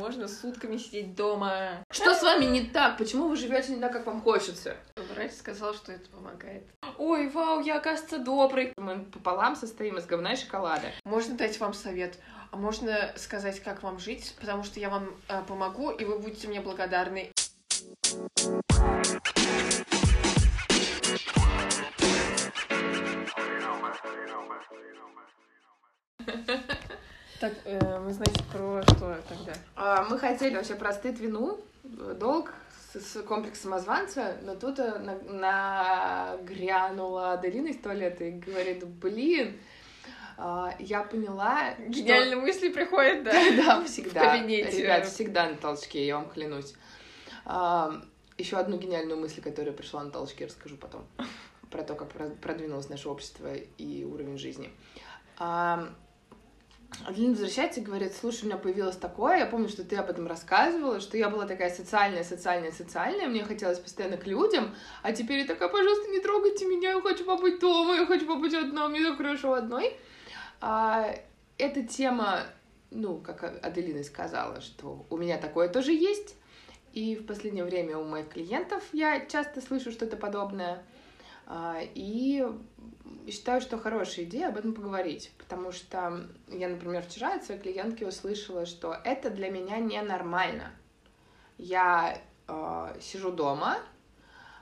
можно сутками сидеть дома. Что с вами не так? Почему вы живете не так, как вам хочется? Врач сказал, что это помогает. Ой, вау, я, оказывается, добрый. Мы пополам состоим из говна и шоколада. Можно дать вам совет? А можно сказать, как вам жить? Потому что я вам э, помогу, и вы будете мне благодарны. Так, э, мы, значит, про что тогда? А, мы хотели вообще про стыд, вину, долг с, с комплекс самозванца, но тут э, на, нагрянула Аделина из туалета и говорит, блин, а, я поняла, Гениальные что... мысли приходят, да? Да, всегда. В кабинете. Ребят, всегда на толчке, я вам клянусь. А, еще одну гениальную мысль, которая пришла на толчке, расскажу потом. Про то, как продвинулось наше общество и уровень жизни. А, Аделина возвращается и говорит, слушай, у меня появилось такое, я помню, что ты об этом рассказывала, что я была такая социальная, социальная, социальная, мне хотелось постоянно к людям, а теперь я такая, пожалуйста, не трогайте меня, я хочу побыть дома, я хочу побыть одна, мне так хорошо одной. А, эта тема, ну, как Аделина сказала, что у меня такое тоже есть, и в последнее время у моих клиентов я часто слышу что-то подобное, и считаю, что хорошая идея об этом поговорить, потому что я, например, вчера от своей клиентки услышала, что это для меня ненормально. Я э, сижу дома,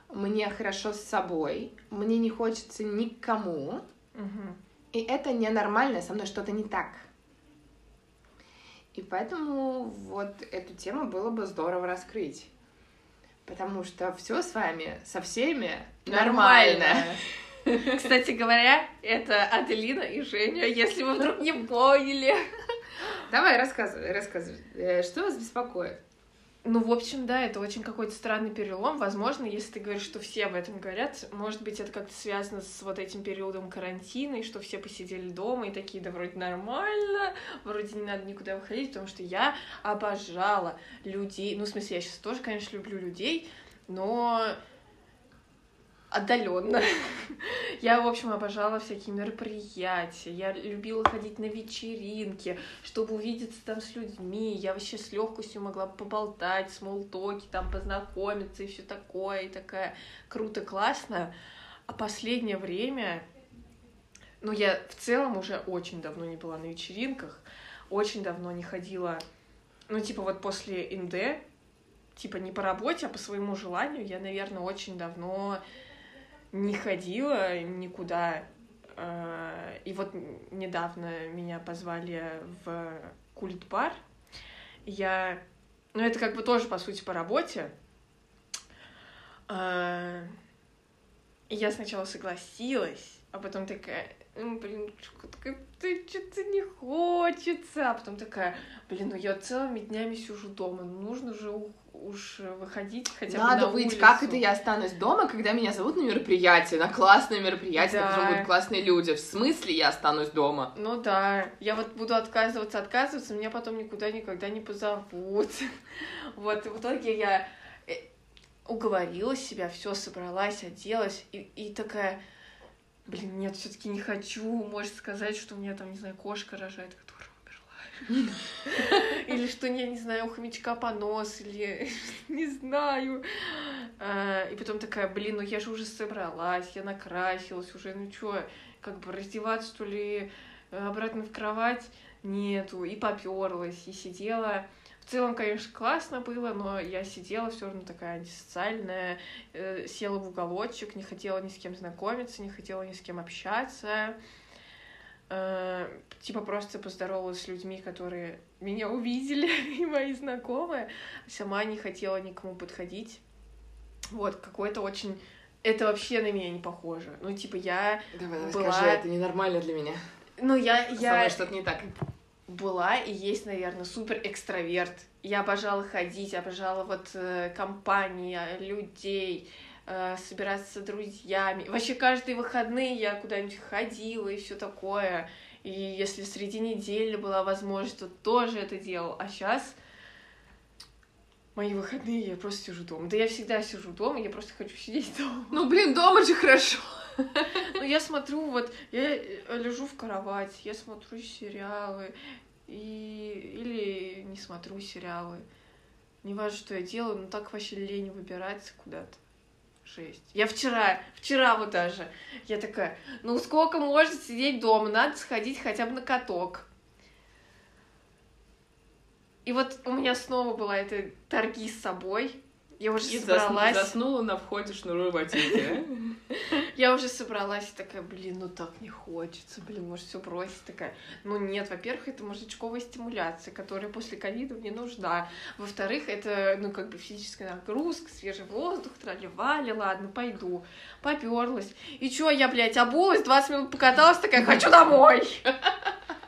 мне хорошо с собой, мне не хочется никому, Угу. и это ненормально, со мной что-то не так. И поэтому вот эту тему было бы здорово раскрыть. Потому что все с вами, со всеми нормально. Кстати говоря, это Аделина и Женя, если вы вдруг не поняли. Давай, рассказывай, рассказывай. Э, Что вас беспокоит? Ну, в общем, да, это очень какой-то странный перелом. Возможно, если ты говоришь, что все об этом говорят, может быть, это как-то связано с вот этим периодом карантина, и что все посидели дома и такие, да вроде нормально, вроде не надо никуда выходить, потому что я обожала людей. Ну, в смысле, я сейчас тоже, конечно, люблю людей, но отдаленно. Я, в общем, обожала всякие мероприятия. Я любила ходить на вечеринки, чтобы увидеться там с людьми. Я вообще с легкостью могла поболтать, смолтоки, там познакомиться и все такое. И такая круто, классно. А последнее время, ну, я в целом уже очень давно не была на вечеринках, очень давно не ходила, ну, типа вот после НД, типа не по работе, а по своему желанию, я, наверное, очень давно не ходила никуда. Э, И вот недавно меня позвали в культ-бар. Я... Ну, это как бы тоже, по сути, по работе. Э, И я сначала согласилась, а потом такая, ну, блин, ты что-то не хочется. А потом такая, блин, ну я целыми днями сижу дома, ну нужно же уж выходить хотя бы Надо на выйти. улицу. Как это я останусь дома, когда меня зовут на мероприятие, на классное мероприятие, на Да. котором будут классные люди? В смысле я останусь дома? Ну да, я вот буду отказываться, отказываться, меня потом никуда никогда не позовут. Вот, в итоге я э, уговорила себя, все собралась, оделась, и, и такая, блин, нет, все-таки не хочу, может сказать, что у меня там, не знаю, кошка рожает, которая умерла. Или что, я не знаю, у хомячка понос, или не знаю. А, И потом такая, блин, ну я же уже собралась, я накрасилась уже, ну чё, как бы раздеваться, что ли, э, обратно в кровать нету, и поперлась, и сидела. В целом, конечно, классно было, но я сидела все равно такая антисоциальная, э, села в уголочек, не хотела ни с кем знакомиться, не хотела ни с кем общаться. Э, типа просто поздоровалась с людьми, которые меня увидели, и мои знакомые. Сама не хотела никому подходить. Вот, какой-то очень... Это вообще на меня не похоже. Ну, типа, я... Давай, давай, Была- скажи, это ненормально для меня. Ну, я... Со я... мной что-то не так. Была и есть, наверное, супер экстраверт. Я обожала ходить, обожала вот э, компании, э, людей, э, собираться с друзьями. Вообще каждые выходные я куда-нибудь ходила и все такое. И если среди недели была возможность, то тоже это делал. А сейчас мои выходные я просто сижу дома. Да я всегда сижу дома, я просто хочу сидеть дома. Ну, блин, дома же хорошо. Ну, я смотрю, вот, я э, лежу в кровати, я смотрю сериалы, и... или не смотрю сериалы. Не важно, что я делаю, но так вообще лень выбирать куда-то. Жесть. Я вчера, вчера вот даже, я такая, ну сколько можно сидеть дома, надо сходить хотя бы на каток. И вот у меня снова была эта торги с собой. Я уже И собралась. заснула на входе шнуруя ботинки. Я уже собралась и такая, блин, ну так не хочется, блин, может все бросить такая. Ну нет, во-первых, это мозжечковая стимуляция, которая после ковида мне нужна. Во-вторых, это, ну, как бы физическая нагрузка, свежий воздух, трали-вали, ладно, пойду. Поперлась. И чё, я, блядь, обулась, 20 минут покаталась, такая, хочу домой.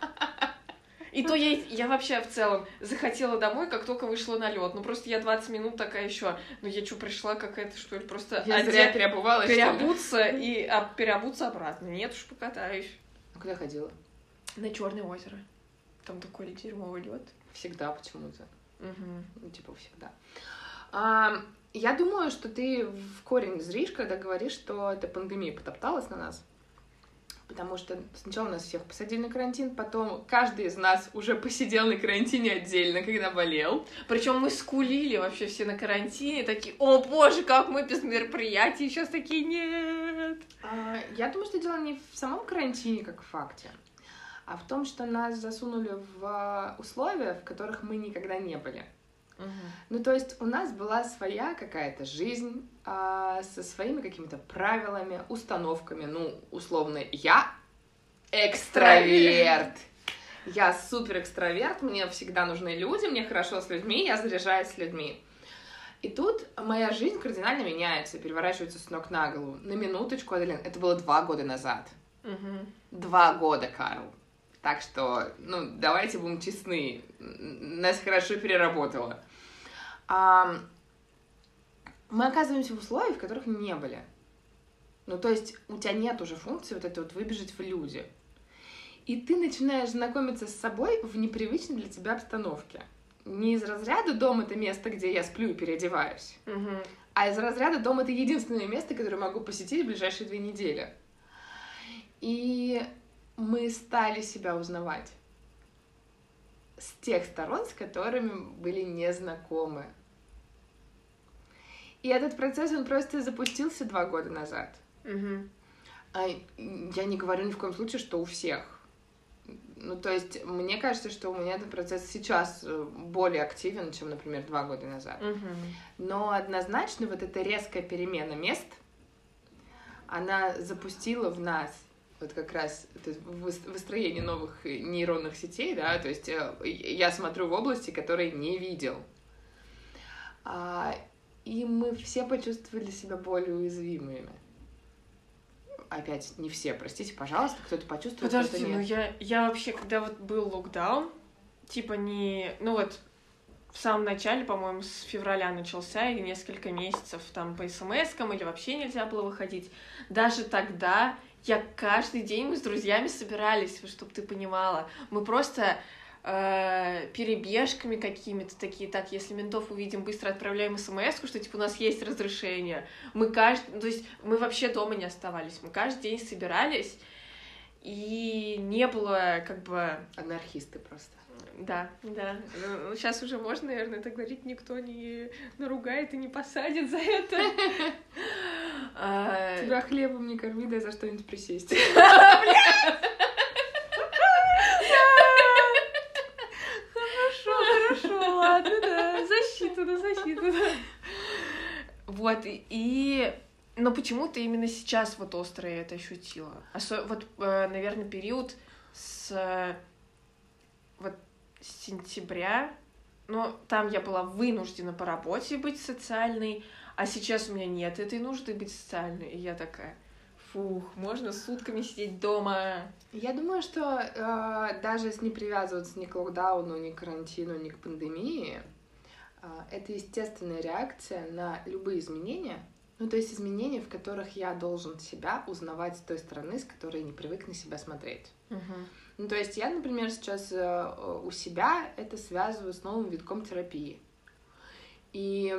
И то я, я вообще в целом захотела домой, как только вышла на лед. Ну просто я 20 минут такая еще. Ну я что, пришла какая-то, что ли, просто Я одеть- зря переобувалась, переобуться и а, переобуться обратно. Нет уж, покатаюсь. А Куда ходила? На Черное озеро. Там такой дерьмовый лед. Всегда почему-то. Угу. Ну, типа всегда. А, я думаю, что ты в корень зришь, когда говоришь, что эта пандемия потопталась на нас. Потому что сначала нас всех посадили на карантин, потом каждый из нас уже посидел на карантине отдельно, когда болел. Причем мы скулили вообще все на карантине, такие, о боже, как мы без мероприятий, сейчас такие, нет. А, я думаю, что дело не в самом карантине, как в факте, а в том, что нас засунули в а, условия, в которых мы никогда не были. Ну, то есть у нас была своя какая-то жизнь а, со своими какими-то правилами, установками. Ну, условно, я экстраверт. Я супер экстраверт, мне всегда нужны люди, мне хорошо с людьми, я заряжаюсь с людьми. И тут моя жизнь кардинально меняется, переворачивается с ног на голову. На минуточку, Аделин, это было два года назад. Мгм. Два года, Карл. Так что, ну, давайте будем честны. Нас хорошо переработало. Мы оказываемся в условиях, в которых не были. Ну, то есть у тебя нет уже функции вот этой вот выбежать в люди. И ты начинаешь знакомиться с собой в непривычной для тебя обстановке. Не из разряда «дом — это место, где я сплю и переодеваюсь», Мгм. а из разряда «дом — это единственное место, которое могу посетить в ближайшие две недели». И мы стали себя узнавать с тех сторон, с которыми были незнакомы. И этот процесс, он просто запустился два года назад. Мгм. А я не говорю ни в коем случае, что у всех. Ну, то есть, мне кажется, что у меня этот процесс сейчас э, более активен, чем, например, два года назад. Мгм. Но однозначно вот эта резкая перемена мест, она запустила в нас вот как раз это выс- выстроение новых э, нейронных сетей, да, то есть э, я смотрю в области, которые не видел. И мы все почувствовали себя более уязвимыми. Опять, не все, простите, пожалуйста, кто-то почувствовал, кто-то Подожди, нет. ну я, я вообще, когда вот был локдаун, типа не... Ну вот, в самом начале, по-моему, с февраля начался, и несколько месяцев там по смс-кам или вообще нельзя было выходить. Даже тогда я каждый день мы с друзьями собирались, чтобы ты понимала. Мы просто э, перебежками какими-то такие, так, если ментов увидим, быстро отправляем смс что, типа, у нас есть разрешение. Мы каждый, то есть мы вообще дома не оставались, мы каждый день собирались, и не было, как бы, Анархисты просто. да, да. Ну, сейчас уже можно, наверное, это говорить, никто не наругает и не посадит за это. Тебя хлебом не корми, дай за что-нибудь присесть. Хорошо, хорошо, ладно, да. Защита, да, защита, да. Вот, и-. Но почему-то именно сейчас вот остро я это ощутила. Осо- Вот, э, наверное, период с вот с сентября, но там я была вынуждена по работе быть социальной, а сейчас у меня нет этой нужды быть социальной. И я такая, фух, можно сутками сидеть дома. Я думаю, что э, даже если не привязываться ни к локдауну, ни к карантину, ни к пандемии, это естественная реакция на любые изменения. Ну, то есть изменения, в которых я должен себя узнавать с той стороны, с которой не привык на себя смотреть. Ну, то есть я, например, сейчас э, у себя это связываю с новым витком терапии. И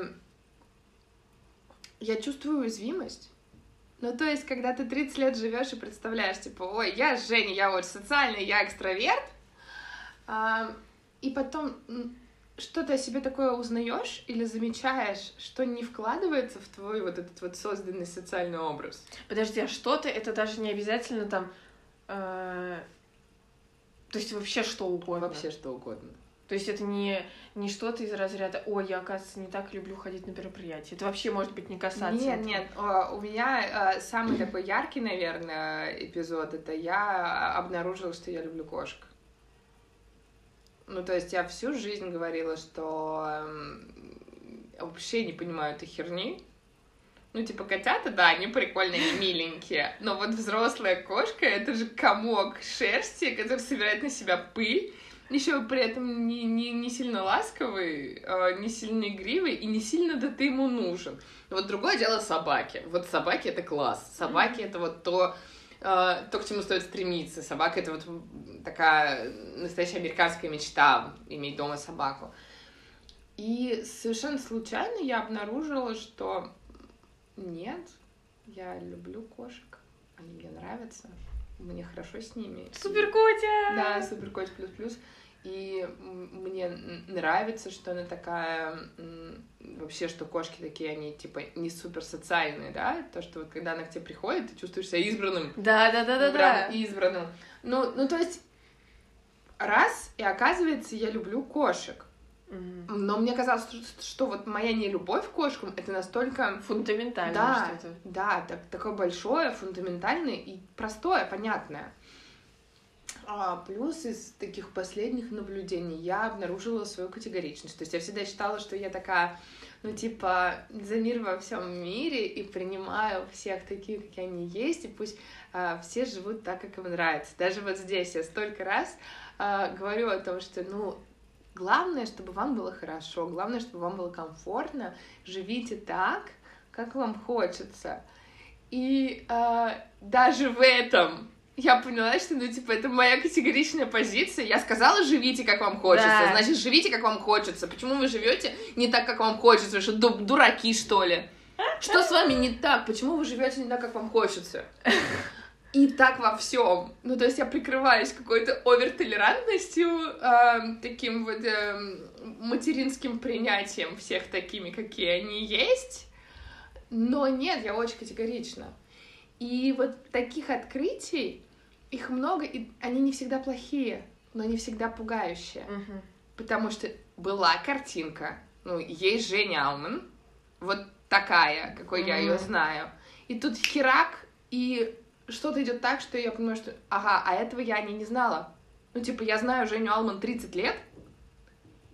я чувствую уязвимость. Ну, то есть, когда ты 30 лет живешь и представляешь, типа, ой, я Женя, я очень социальный, я экстраверт, А, и потом м, что ты о себе такое узнаешь или замечаешь, что не вкладывается в твой вот этот вот созданный социальный образ? Подожди, а что-то это даже не обязательно там... э, То есть вообще что угодно. Вообще что угодно. То есть это не, не что-то из разряда «Ой, я, оказывается, не так люблю ходить на мероприятия». Это вообще может быть не касаться Нет, этого. нет, у меня а, самый такой яркий, наверное, эпизод это я обнаружила, что я люблю кошек. Ну, то есть я всю жизнь говорила, что эм, вообще не понимаю этой херни. Ну, типа, котята, да, они прикольные, они миленькие. Но вот взрослая кошка — это же комок шерсти, который собирает на себя пыль. Еще при этом не, не, не сильно ласковый, э, не сильно игривый и не сильно да ты ему нужен. Вот другое дело собаки. Вот собаки — это класс. Собаки — это вот то, то, к чему стоит стремиться. Собака — это вот такая настоящая американская мечта — иметь дома собаку. И совершенно случайно я обнаружила, что нет, я люблю кошек, они мне нравятся, мне хорошо с ними. Супер Котя! Да, супер котик плюс плюс. И мне нравится, что она такая вообще, что кошки такие, они типа не супер социальные, да? То, что вот когда она к тебе приходит, ты чувствуешь себя избранным. Да, да, да, да, да. избранным. Ну, ну, то есть, раз, и оказывается, я люблю кошек. Но мне казалось, что, что вот моя нелюбовь к кошкам это настолько Фундаментально да, что-то. да, так, такое большое, фундаментальное и простое, понятное. А, плюс из таких последних наблюдений я обнаружила свою категоричность. То есть я всегда считала, что я такая, ну, типа, за мир во всем мире и принимаю всех такие, какие они есть, и пусть а, все живут так, как им нравится. Даже вот здесь я столько раз а, говорю о том, что, ну, главное, чтобы вам было хорошо, главное, чтобы вам было комфортно, живите так, как вам хочется. И а, даже в этом я поняла, что, ну, типа, это моя категоричная позиция. Я сказала, живите, как вам хочется. Да. Значит, живите, как вам хочется. Почему вы живете не так, как вам хочется? Вы что, ду- дураки, что ли? Что с вами не так? Почему вы живете не так, как вам хочется? И так во всем. Ну, то есть я прикрываюсь какой-то овертолерантностью, эм, таким вот эм, материнским принятием всех такими, какие они есть. Но нет, я очень категорична. И вот таких открытий, их много, и они не всегда плохие, но не всегда пугающие. Мгм. Потому что была картинка, ну, есть Женя Алман, вот такая, какой я ее знаю. И тут херак, и что-то идет так, что я понимаю, что, ага, а этого я не, не знала. Ну, типа, я знаю Женю Алман 30 лет,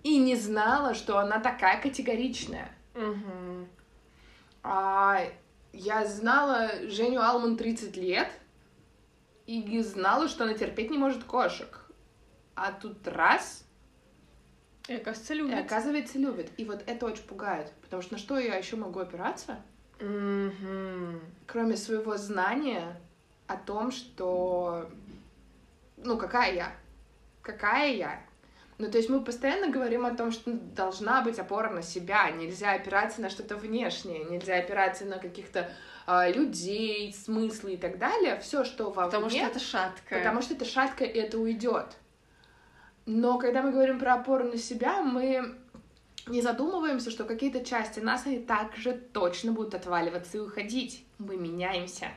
и не знала, что она такая категоричная. Мгм. А я знала Женю Алман 30 лет и знала, что она терпеть не может кошек. А тут раз, И, оказывается, и любит. оказывается любит. И вот это очень пугает. Потому что на что я еще могу опираться, Мгм. кроме своего знания о том, что... Ну, какая я? Какая я? Ну, то есть мы постоянно говорим о том, что должна быть опора на себя, нельзя опираться на что-то внешнее, нельзя опираться на каких-то а, людей, смыслы и так далее. Все, что вовне, Потому что это шаткое. потому что это шатко, и это уйдет. Но когда мы говорим про опору на себя, мы не задумываемся, что какие-то части нас они также точно будут отваливаться и уходить. Мы меняемся.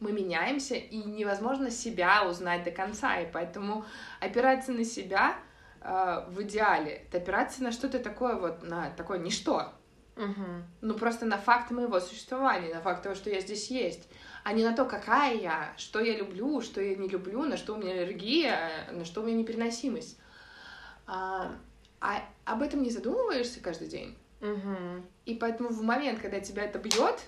Мы меняемся, и невозможно себя узнать до конца, и поэтому опираться на себя э, в идеале, это опираться на что-то такое вот, на такое ничто, Мгм. ну просто на факт моего существования, на факт того, что я здесь есть, а не на то, какая я, что я люблю, что я не люблю, на что у меня аллергия, на что у меня непереносимость. А, а об этом не задумываешься каждый день. Мгм. И поэтому в момент, когда тебя это бьет,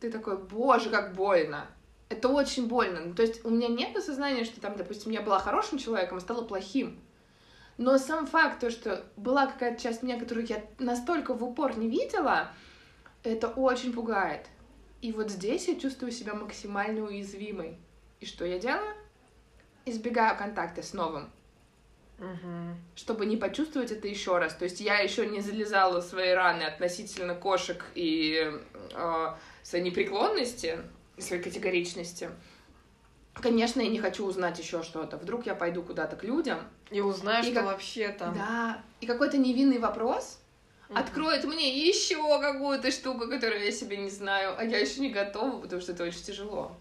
ты такой, боже, как больно. Это очень больно. Ну, то есть у меня нет осознания, что там, допустим, я была хорошим человеком, а стала плохим. Но сам факт, то, что была какая-то часть меня, которую я настолько в упор не видела, это очень пугает. И вот здесь я чувствую себя максимально уязвимой. И что я делаю? Избегаю контакта с новым Мгм. чтобы не почувствовать это еще раз. То есть я еще не залезала в свои раны относительно кошек и э, своей непреклонности, и своей категоричности. Конечно, я не хочу узнать еще что-то. Вдруг я пойду куда-то к людям. И узнаю, И что как- вообще там. Да. И какой-то невинный вопрос Мгм. откроет мне еще какую-то штуку, которую я себе не знаю, а я еще не готова, потому что это очень тяжело.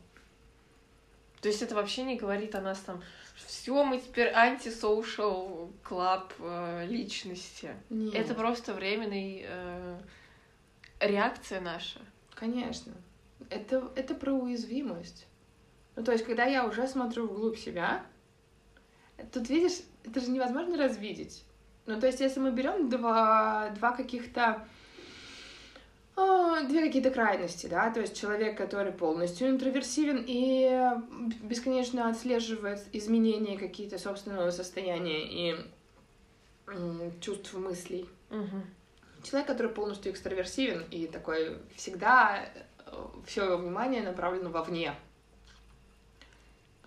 То есть это вообще не говорит о нас там, все, мы теперь антисоушал клаб э, личности. Нет. Это просто временный э, реакция наша. Конечно. Это, это про уязвимость. Ну, то есть, когда я уже смотрю вглубь себя, тут, видишь, это же невозможно развидеть. Ну, то есть, если мы берем два, два каких-то а, две какие-то крайности, да, то есть человек, который полностью интроверсивен и бесконечно отслеживает изменения какие-то собственного состояния и чувств, мыслей. Человек, который полностью экстраверсивен и такой всегда все его внимание направлено вовне.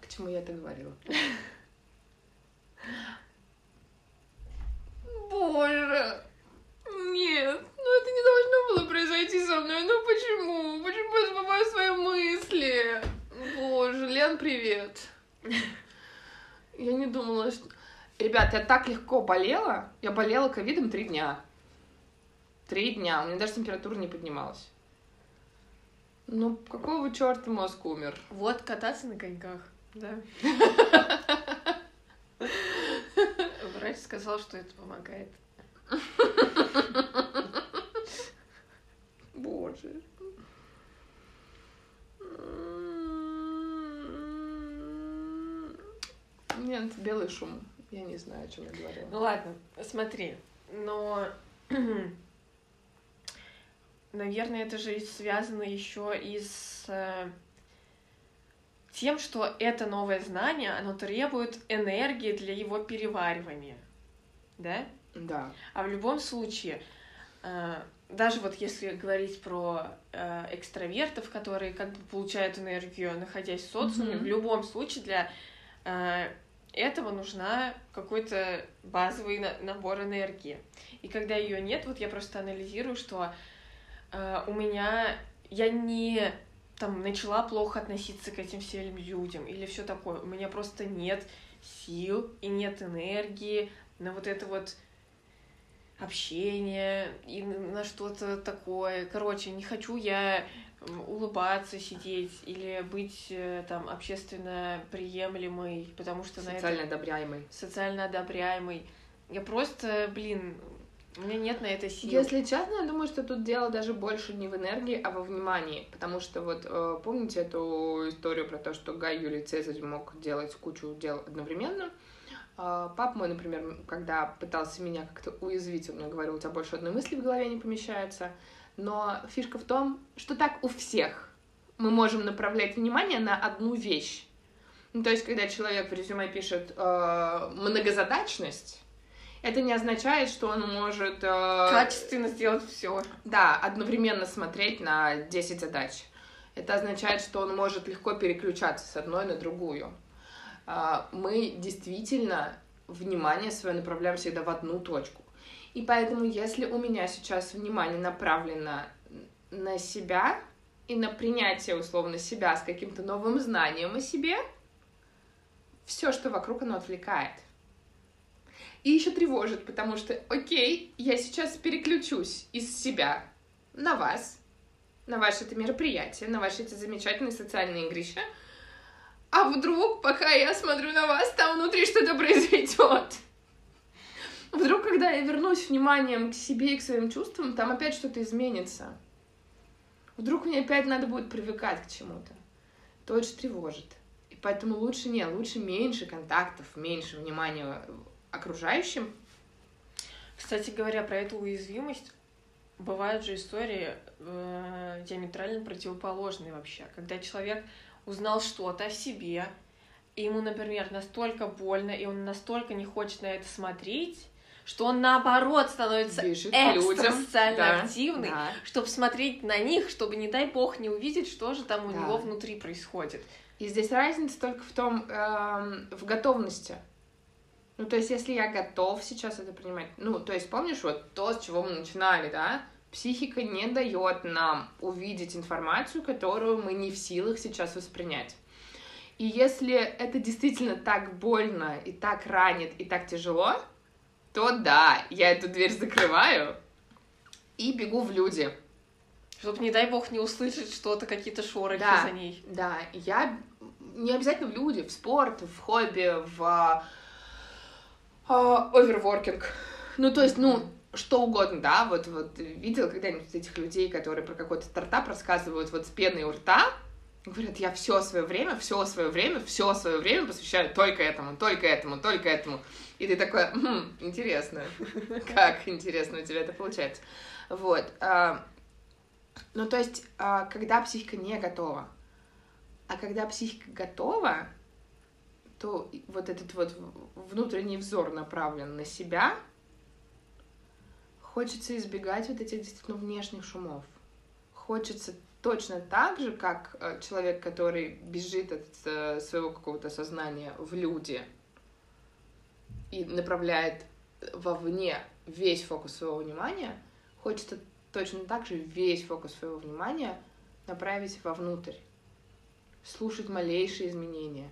К чему я это говорила? Боже, нет, ну это не должно было произойти со мной. Ну почему? Почему я забываю свои мысли? Боже, Лен, привет. Я не думала, что... Ребят, я так легко болела. Я болела ковидом три дня. Три дня. У меня даже температура не поднималась. Ну, какого черта мозг умер? Вот кататься на коньках, да. Врач сказал, что это помогает. Боже. Нет, белый шум. Я не знаю, о чем я говорила. Ну ладно, смотри, но наверное, это же связано еще и с э, тем, что это новое знание, оно требует энергии для его переваривания, да? Да. А в любом случае, э, даже вот если говорить про э, экстравертов, которые как бы получают энергию, находясь в социуме, Мгм. в любом случае для этого нужна какой-то базовый на- набор энергии. И когда ее нет, вот я просто анализирую, что у меня я не там начала плохо относиться к этим всем людям или все такое. У меня просто нет сил и нет энергии на вот это вот общение и на что-то такое. Короче, не хочу я улыбаться, сидеть или быть э, там общественно приемлемой, потому что на это Социально одобряемый. социально одобряемый. Я просто, блин, у меня нет на это сил. Если честно, я думаю, что тут дело даже больше не в энергии, а во внимании. Потому что вот э, помните эту историю про то, что Гай Юлий Цезарь мог делать кучу дел одновременно? А, Пап мой, например, когда пытался меня как-то уязвить, он мне говорил, у тебя больше одной мысли в голове не помещается. Но фишка в том, что так у всех. Мы можем направлять внимание на одну вещь. Ну, то есть, когда человек в резюме пишет э, многозадачность, это не означает, что он может... э, Качественно сделать все. да, одновременно смотреть на 10 задач. Это означает, что он может легко переключаться с одной на другую. А, Мы действительно внимание свое направляем всегда в одну точку. И поэтому, если у меня сейчас внимание направлено на себя и на принятие условно себя с каким-то новым знанием о себе, все, что вокруг, оно отвлекает. И еще тревожит, потому что, окей, я сейчас переключусь из себя на вас, на ваше это мероприятие, на ваши эти замечательные социальные игрища, а вдруг, пока я смотрю на вас, там внутри что-то произойдет. Вдруг, когда я вернусь вниманием к себе и к своим чувствам, там опять что-то изменится. Вдруг мне опять надо будет привыкать к чему-то. Это очень тревожит. И поэтому лучше не, лучше меньше контактов, меньше внимания окружающим. Кстати говоря, про эту уязвимость, бывают же истории э, диаметрально противоположные вообще. Когда человек узнал что-то о себе, и ему, например, настолько больно, и он настолько не хочет на это смотреть, что он наоборот становится Бежит экстра социально Да, активный, да. чтобы смотреть на них, чтобы, не дай бог, не увидеть, что же там у Да. него внутри происходит. И здесь разница только в том, эм, в готовности. Ну, то есть, если я готов сейчас это принимать, ну, то есть, помнишь, вот то, с чего мы начинали, да? Психика не дает нам увидеть информацию, которую мы не в силах сейчас воспринять. И если это действительно так больно, и так ранит, и так тяжело, то да, я эту дверь закрываю и бегу в люди. Чтобы, не дай бог, не услышать что-то, какие-то шорохи Да. за ней. Да, я не обязательно в люди, в спорт, в хобби, в а, оверворкинг. Ну, то есть, ну, что угодно, да, вот, вот видела когда-нибудь этих людей, которые про какой-то стартап рассказывают вот с пеной у рта, говорят, я все свое время, все свое время, все свое время посвящаю только этому, только этому, только этому. И ты такой, «Хм, интересно, как интересно у тебя это получается. Вот. а, Ну, то есть, а, когда психика не готова, а когда психика готова, то вот этот вот внутренний взор направлен на себя, хочется избегать вот этих действительно внешних шумов. Хочется точно так же, как э, человек, который бежит от э, своего какого-то сознания в люди и направляет вовне весь фокус своего внимания, хочется точно так же весь фокус своего внимания направить вовнутрь слушать малейшие изменения.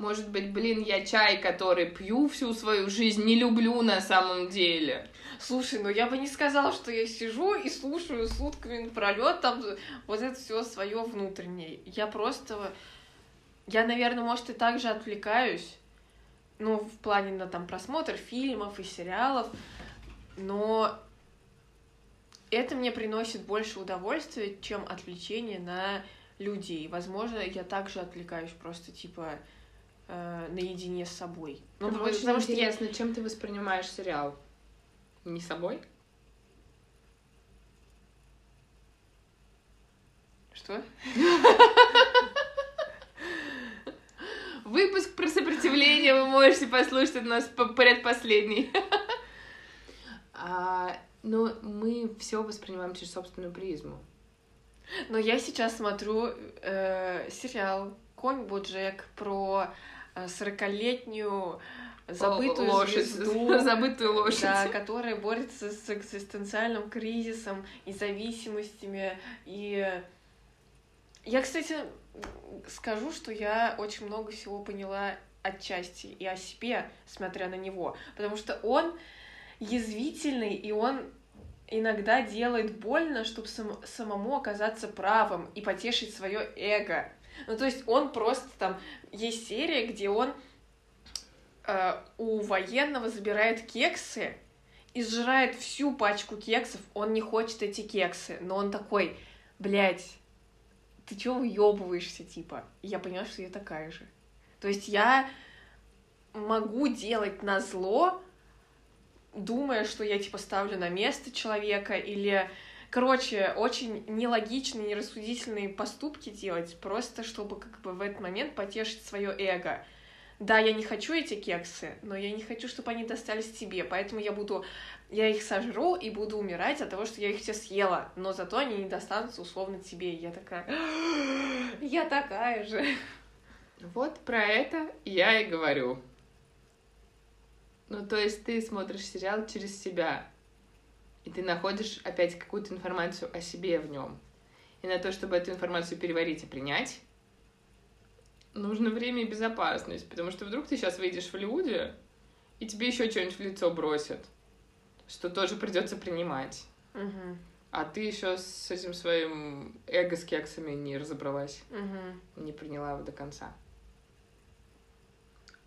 Может быть, блин, я чай, который пью всю свою жизнь, не люблю на самом деле. Слушай, ну я бы не сказала, что я сижу и слушаю сутками напролет там вот это все свое внутреннее. Я просто... Я, наверное, может, и так же отвлекаюсь, ну, в плане на там просмотр фильмов и сериалов, но это мне приносит больше удовольствия, чем отвлечение на людей. Возможно, я также отвлекаюсь просто, типа, э, наедине с собой. Ну, потому очень что я... интересно, чем ты воспринимаешь сериал? Не собой? Что? Выпуск про сопротивление вы можете послушать у нас по- предпоследний. А, ну, мы все воспринимаем через собственную призму. Но я сейчас смотрю э, сериал «Конь Боджек» про 40-летнюю забытую лошадь, звезду, забытую лошадь. да, которая борется с экзистенциальным кризисом и зависимостями. И я, кстати, скажу, что я очень много всего поняла отчасти и о себе, смотря на него, потому что он язвительный, и он иногда делает больно, чтобы самому оказаться правым и потешить свое эго. Ну, то есть он просто там... Есть серия, где он э, у военного забирает кексы и сжирает всю пачку кексов. Он не хочет эти кексы, но он такой, блядь, ты чё выебываешься, типа? Я поняла, что я такая же. То есть я могу делать на зло, думая, что я, типа, ставлю на место человека, или, короче, очень нелогичные, нерассудительные поступки делать, просто чтобы, как бы, в этот момент потешить свое эго. Да, я не хочу эти кексы, но я не хочу, чтобы они достались тебе, поэтому я буду, я их сожру и буду умирать от того, что я их все съела, но зато они не достанутся условно тебе. Я такая, я такая же. Вот про это я и говорю. Ну, то есть ты смотришь сериал через себя, и ты находишь опять какую-то информацию о себе в нем. И на то, чтобы эту информацию переварить и принять, нужно время и безопасность, потому что вдруг ты сейчас выйдешь в люди, и тебе еще что-нибудь в лицо бросят, что тоже придется принимать. Угу. А ты еще с этим своим эго с кексами не разобралась, Угу. не приняла его до конца.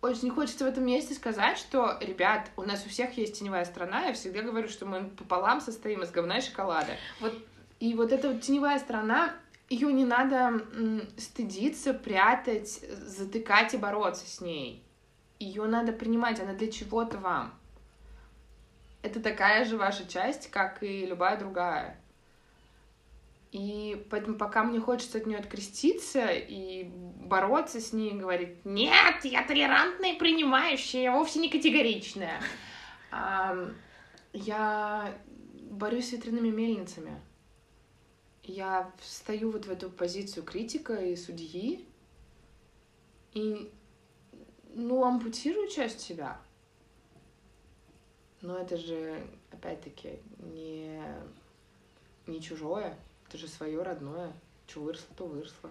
Очень хочется в этом месте сказать, что, ребят, у нас у всех есть теневая сторона. Я всегда говорю, что мы пополам состоим из говна и шоколада. Вот И вот эта вот теневая сторона, ее не надо стыдиться, прятать, затыкать и бороться с ней. Ее надо принимать, она для чего-то вам. Это такая же ваша часть, как и любая другая. И поэтому пока мне хочется от нее откреститься и бороться с ней, говорить, нет, я толерантная и принимающая, я вовсе не категоричная. Я борюсь с ветряными мельницами. Я встаю вот в эту позицию критика и судьи и, ну, ампутирую часть себя. Но это же, опять-таки, не, не чужое, это же свое родное. Что выросло, то выросло.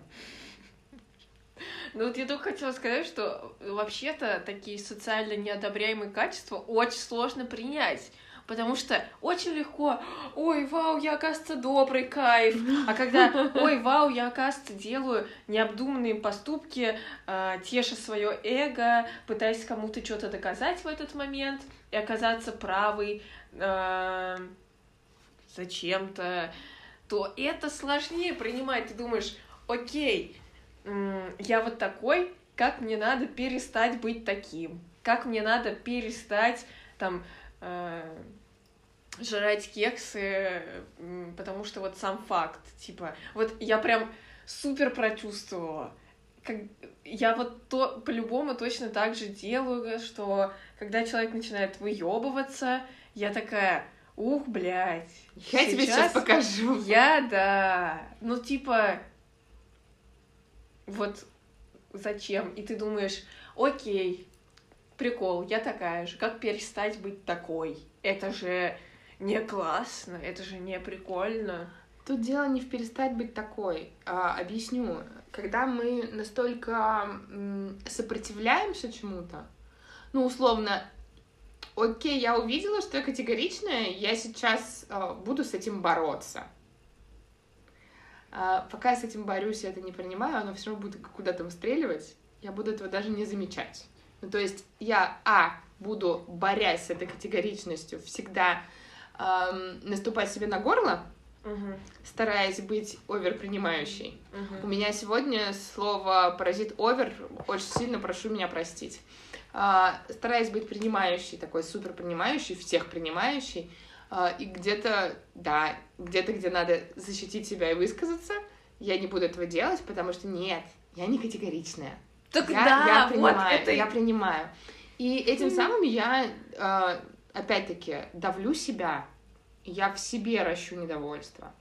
Ну вот я только хотела сказать, что вообще-то такие социально неодобряемые качества очень сложно принять. Потому что очень легко, ой, вау, я, оказывается, добрый, кайф. А когда, ой, вау, я, оказывается, делаю необдуманные поступки, э, теша свое эго, пытаясь кому-то что-то доказать в этот момент и оказаться правой э, зачем-то, то это сложнее принимать. Ты думаешь, окей, я вот такой, как мне надо перестать быть таким? Как мне надо перестать там э, жрать кексы, потому что вот сам факт, типа, вот я прям супер прочувствовала. Как, я вот то по-любому точно так же делаю, что когда человек начинает выебываться, я такая, ух, блядь. Я сейчас тебе сейчас покажу. Я, да. Ну, типа, вот зачем? И ты думаешь, окей, прикол, я такая же. Как перестать быть такой? Это же не классно, это же не прикольно. Тут дело не в перестать быть такой. А, объясню. Когда мы настолько сопротивляемся чему-то, ну, условно, окей, я увидела, что я категоричная, я сейчас э, буду с этим бороться. А, пока я с этим борюсь, я это не принимаю, оно все равно будет куда-то выстреливать, я буду этого даже не замечать. Ну, то есть я, а, буду, борясь с этой категоричностью, всегда эм, наступать себе на горло, угу. стараясь быть оверпринимающей. Угу. У меня сегодня слово паразит овер, очень сильно прошу меня простить. А, стараясь быть принимающей, такой супер принимающей, всех принимающей, а, и где-то, да, где-то, где надо защитить себя и высказаться, я не буду этого делать, потому что нет, я не категоричная. Так я, да, я принимаю, вот это... я принимаю. И этим самым я, а, опять-таки, давлю себя, я в себе ращу недовольство.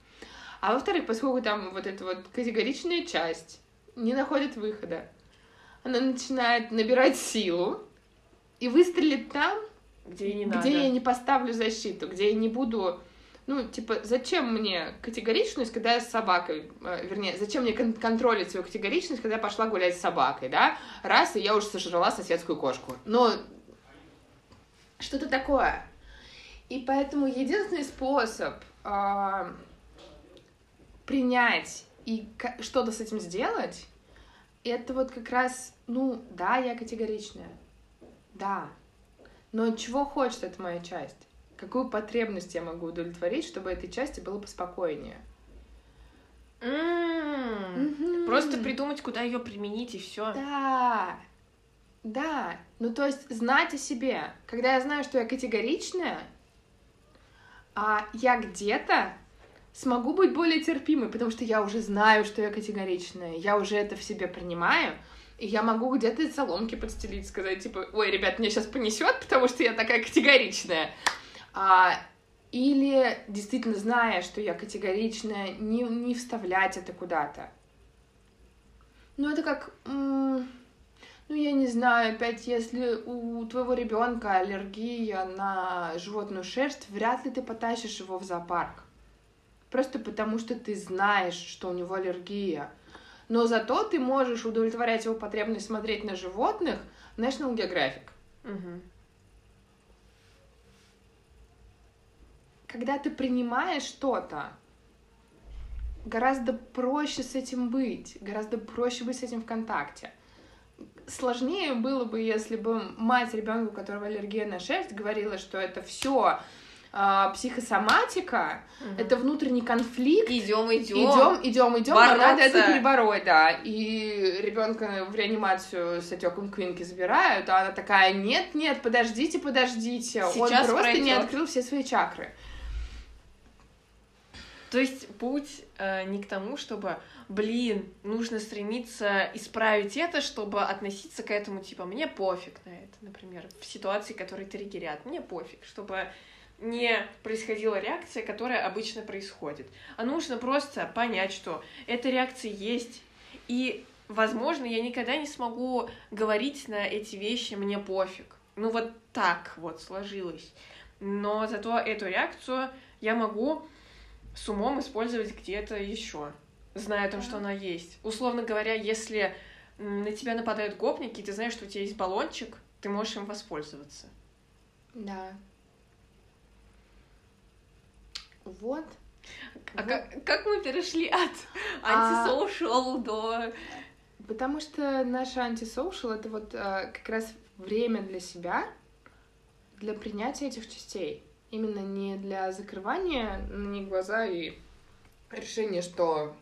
А во-вторых, поскольку там вот эта вот категоричная часть не находит выхода, она начинает набирать силу и выстрелит там, где, не где надо. я не поставлю защиту, где я не буду... Ну, типа, зачем мне категоричность, когда я с собакой... Э, вернее, зачем мне кон- контролить свою категоричность, когда я пошла гулять с собакой, да? Раз, и я уже сожрала соседскую кошку. Но что-то такое. И поэтому единственный способ э, принять и что-то с этим сделать, это вот как раз, ну, да, я категоричная, да, но чего хочет эта моя часть? Какую потребность я могу удовлетворить, чтобы этой части было поспокойнее? Mm-hmm. Просто придумать, куда ее применить, и все. Да, да. Ну, то есть знать о себе. Когда я знаю, что я категоричная, а я где-то смогу быть более терпимой, потому что я уже знаю, что я категоричная, я уже это в себе принимаю, и я могу где-то соломки подстелить, сказать, типа, ой, ребят, меня сейчас понесет, потому что я такая категоричная. А, или действительно зная, что я категоричная, не, не вставлять это куда-то. Ну, это как, ну, я не знаю, опять, если у твоего ребенка аллергия на животную шерсть, вряд ли ты потащишь его в зоопарк просто потому что ты знаешь, что у него аллергия. Но зато ты можешь удовлетворять его потребность смотреть на животных National Geographic. Угу. Когда ты принимаешь что-то, гораздо проще с этим быть, гораздо проще быть с этим в контакте. Сложнее было бы, если бы мать ребенка, у которого аллергия на шерсть, говорила, что это все а, психосоматика, угу. это внутренний конфликт. Идем, идем. Идем, идем, идем, а надо это перебороть, да. И ребенка в реанимацию с отеком Квинки забирают, а она такая: нет, нет, подождите, подождите. Сейчас Он просто пройдет. не открыл все свои чакры. То есть путь э, не к тому, чтобы, блин, нужно стремиться исправить это, чтобы относиться к этому, типа, мне пофиг на это, например, в ситуации, которые триггерят, мне пофиг, чтобы не происходила реакция, которая обычно происходит. А нужно просто понять, что эта реакция есть. И, возможно, я никогда не смогу говорить на эти вещи «мне пофиг». Ну вот так вот сложилось. Но зато эту реакцию я могу с умом использовать где-то еще, зная о том, что она есть. Условно говоря, если на тебя нападают гопники, и ты знаешь, что у тебя есть баллончик, ты можешь им воспользоваться. Да. Вот. А Вот. как, как мы перешли от А- антисоушал до... Потому что наш антисоушал это вот э, как раз время для себя, для принятия этих частей. Именно не для закрывания на них глаза и решения, что,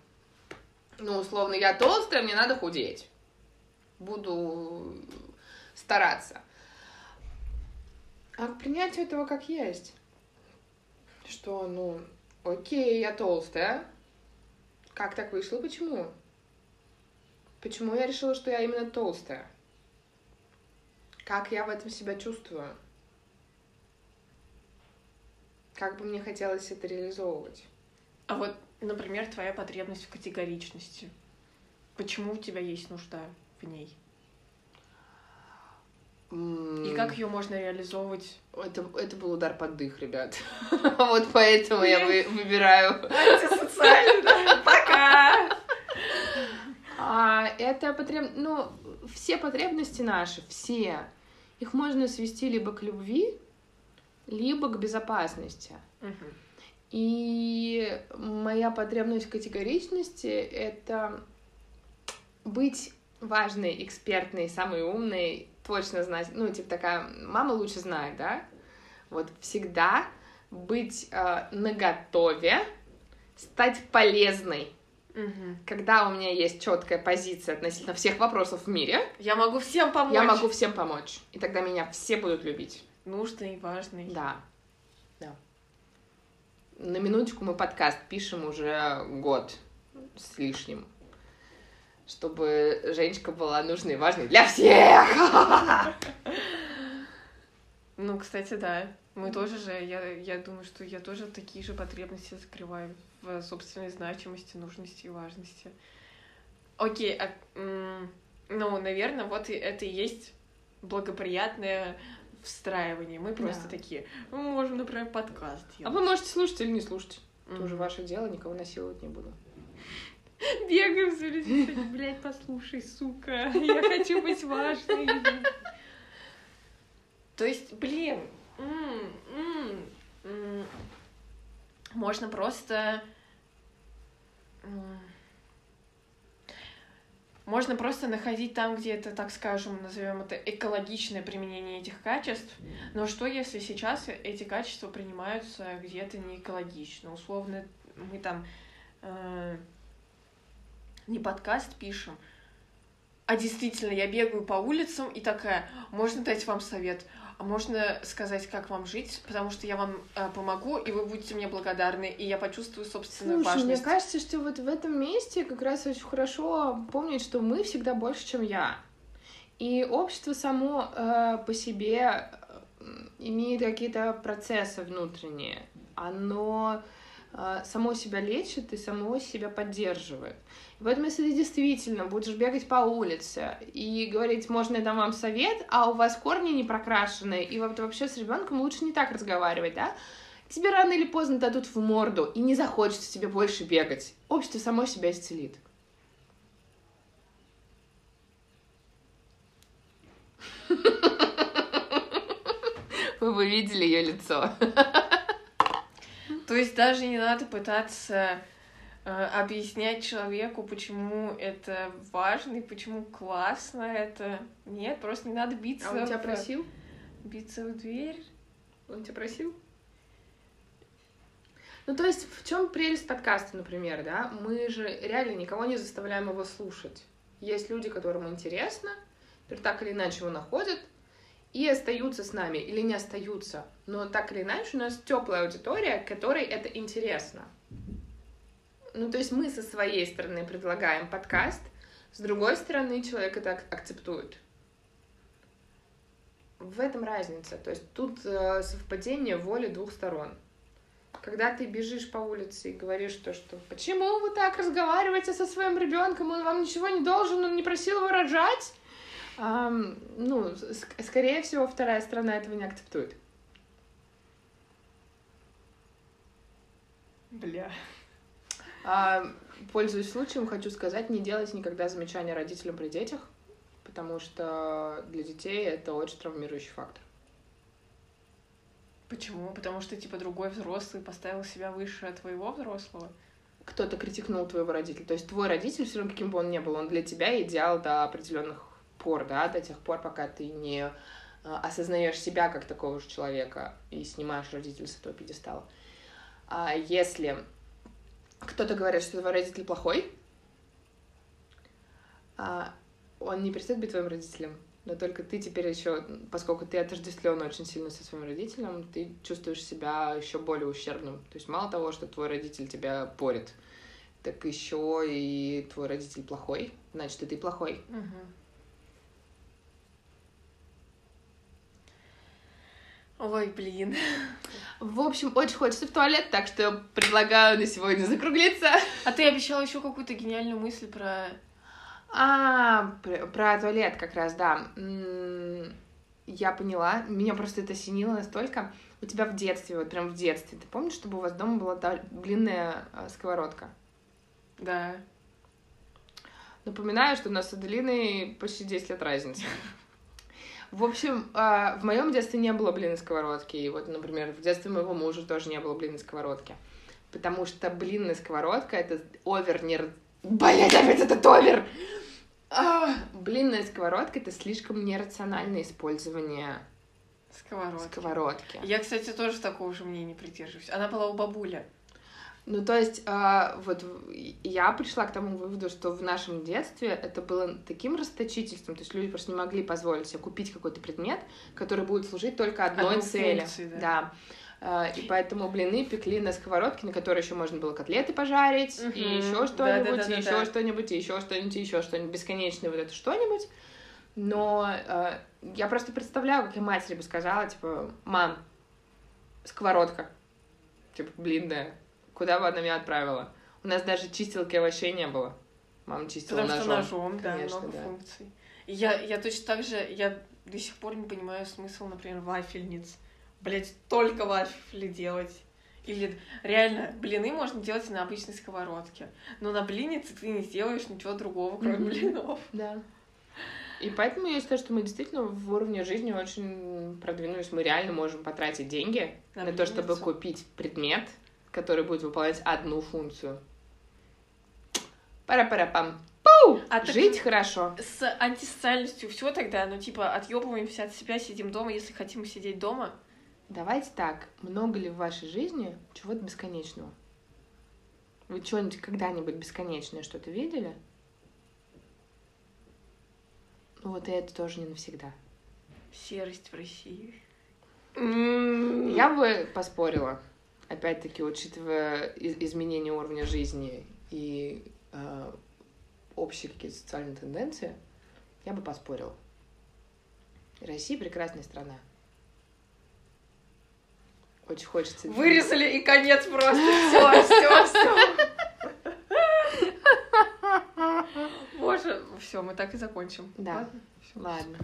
ну, условно, я толстая, мне надо худеть. Буду стараться. А к принятию этого как есть. Что, ну, окей, я толстая. Как так вышло? Почему? Почему я решила, что я именно толстая? Как я в этом себя чувствую? Как бы мне хотелось это реализовывать? А вот, например, твоя потребность в категоричности. Почему у тебя есть нужда в ней? И как ее можно реализовывать? Это, это был удар под дых, ребят. Вот поэтому я вы- выбираю. Антисоциально. Пока! А это потреб... Ну, все потребности наши, все, их можно свести либо к любви, либо к безопасности. И моя потребность категоричности — это быть важной, экспертной, самой умной, точно знать, ну, типа такая, мама лучше знает, да? Вот всегда быть э, наготове, стать полезной, Мгм. когда у меня есть четкая позиция относительно всех вопросов в мире, Я могу всем помочь. я могу всем помочь, и тогда меня все будут любить. Нужный важный. Да, да. На минуточку мы подкаст пишем уже год с лишним, чтобы Женечка была нужной и важной для всех. Ну, кстати, да. Мы тоже же, я, я думаю, что я тоже такие же потребности закрываю в собственной значимости, нужности и важности. Окей, а, ну, наверное, вот это и есть благоприятное встраивание. Мы просто Да. такие, мы можем, например, подкаст А делать. вы можете слушать или не слушать. Это Мгм. уже ваше дело, никого насиловать не буду. Бегаем за людьми, блядь, послушай, сука, я хочу быть важной. То есть, блин, можно просто... Можно просто находить там, где это, так скажем, назовем это экологичное применение этих качеств. Но что, если сейчас эти качества принимаются где-то не экологично? Условно, мы там э, не подкаст пишем, а действительно, я бегаю по улицам и такая, можно дать вам совет, а можно сказать, как вам жить, потому что я вам э, помогу, и вы будете мне благодарны, и я почувствую собственную Слушай, мне важность. кажется, что вот в этом месте как раз очень хорошо помнить, что мы всегда больше, чем я. И общество само э, по себе э, имеет какие-то процессы внутренние. Оно само себя лечит и само себя поддерживает. И поэтому, если ты действительно будешь бегать по улице и говорить, можно я дам вам совет, а у вас корни не прокрашены, и вот вообще с ребенком лучше не так разговаривать, да? тебе рано или поздно дадут в морду, и не захочется тебе больше бегать. Общество само себя исцелит. Вы бы видели ее лицо. То есть даже не надо пытаться э, объяснять человеку, почему это важно и почему классно это. Нет, просто не надо биться, А он тебя в- просил? биться в дверь. Он тебя просил? Ну, то есть, в чем прелесть подкаста, например, да? Мы же реально никого не заставляем его слушать. Есть люди, которым интересно, так или иначе его находят, и остаются с нами, или не остаются. Но так или иначе у нас теплая аудитория, которой это интересно. Ну, то есть мы со своей стороны предлагаем подкаст, с другой стороны человек это ак- акцептует. В этом разница. То есть тут э, совпадение воли двух сторон. Когда ты бежишь по улице и говоришь то, что почему вы так разговариваете со своим ребенком, он вам ничего не должен, он не просил его рожать, Ам, ну, скорее всего, вторая сторона этого не акцептует. Бля. А, пользуясь случаем, хочу сказать, не делать никогда замечания родителям при детях, потому что для детей это очень травмирующий фактор. Почему? Потому что, типа, другой взрослый поставил себя выше твоего взрослого? Кто-то критикнул твоего родителя. То есть твой родитель, все равно каким бы он ни был, он для тебя идеал до определенных пор, да, до тех пор, пока ты не э, осознаешь себя как такого же человека и снимаешь родителя с этого пьедестала. А если кто-то говорит, что твой родитель плохой, а он не перестает быть твоим родителем, но только ты теперь еще, поскольку ты отождествлен очень сильно со своим родителем, ты чувствуешь себя еще более ущербным. То есть мало того, что твой родитель тебя порит, так еще и твой родитель плохой, значит, и ты плохой. Ой, блин. В общем, очень хочется в туалет, так что предлагаю на сегодня закруглиться. А ты обещал еще какую-то гениальную мысль про а, про, про туалет как раз, да. Я поняла, меня просто это осенило настолько. У тебя в детстве, вот прям в детстве, ты помнишь, чтобы у вас дома была длинная а, сковородка? Да. Напоминаю, что у нас с Аделиной почти 10 лет разницы. В общем, а, в моем детстве не было блинной сковородки. И вот, например, в детстве моего мужа тоже не было блинной сковородки. Потому что блинная сковородка — это овер не... Блять, опять этот овер! А, блинная сковородка это слишком нерациональное использование сковородки. сковородки. Я, кстати, тоже такого же мнения придерживаюсь. Она была у бабули. Ну, то есть, э, вот я пришла к тому выводу, что в нашем детстве это было таким расточительством, то есть люди просто не могли позволить себе купить какой-то предмет, который будет служить только одной Одну цели. Функции, да. да. А, и поэтому блины пекли на сковородке, на которой еще можно было котлеты пожарить, угу. и еще что-нибудь, и еще что-нибудь, и еще что-нибудь, и еще что-нибудь, бесконечное вот это что-нибудь. Но э, я просто представляю, как я матери бы сказала, типа, мам, сковородка, типа, блинная, куда бы она меня отправила? У нас даже чистилки овощей не было. Мама чистила Потому ножом. что ножом, да, Конечно, много да. функций. Я, я точно так же, я до сих пор не понимаю смысл, например, вафельниц блядь, только вафли делать. Или реально, блины можно делать на обычной сковородке. Но на блинице ты не сделаешь ничего другого, кроме mm-hmm. блинов. Да. И поэтому я считаю, что мы действительно в уровне жизни очень продвинулись. Мы реально можем потратить деньги на, на то, чтобы купить предмет, который будет выполнять одну функцию. Пара-пара-пам. Пу! А Жить так хорошо. С антисоциальностью все тогда, ну типа отъебываемся от себя, сидим дома, если хотим сидеть дома. Давайте так, много ли в вашей жизни чего-то бесконечного? Вы что-нибудь когда-нибудь бесконечное что-то видели? Ну вот и это тоже не навсегда. Серость в России. Я бы поспорила, опять-таки, учитывая изменение уровня жизни и э, общие какие-то социальные тенденции, я бы поспорила. Россия прекрасная страна. Очень хочется. Вырезали и конец просто. Все, все, все. Боже, все, мы так и закончим. Да. Ладно. Ладно.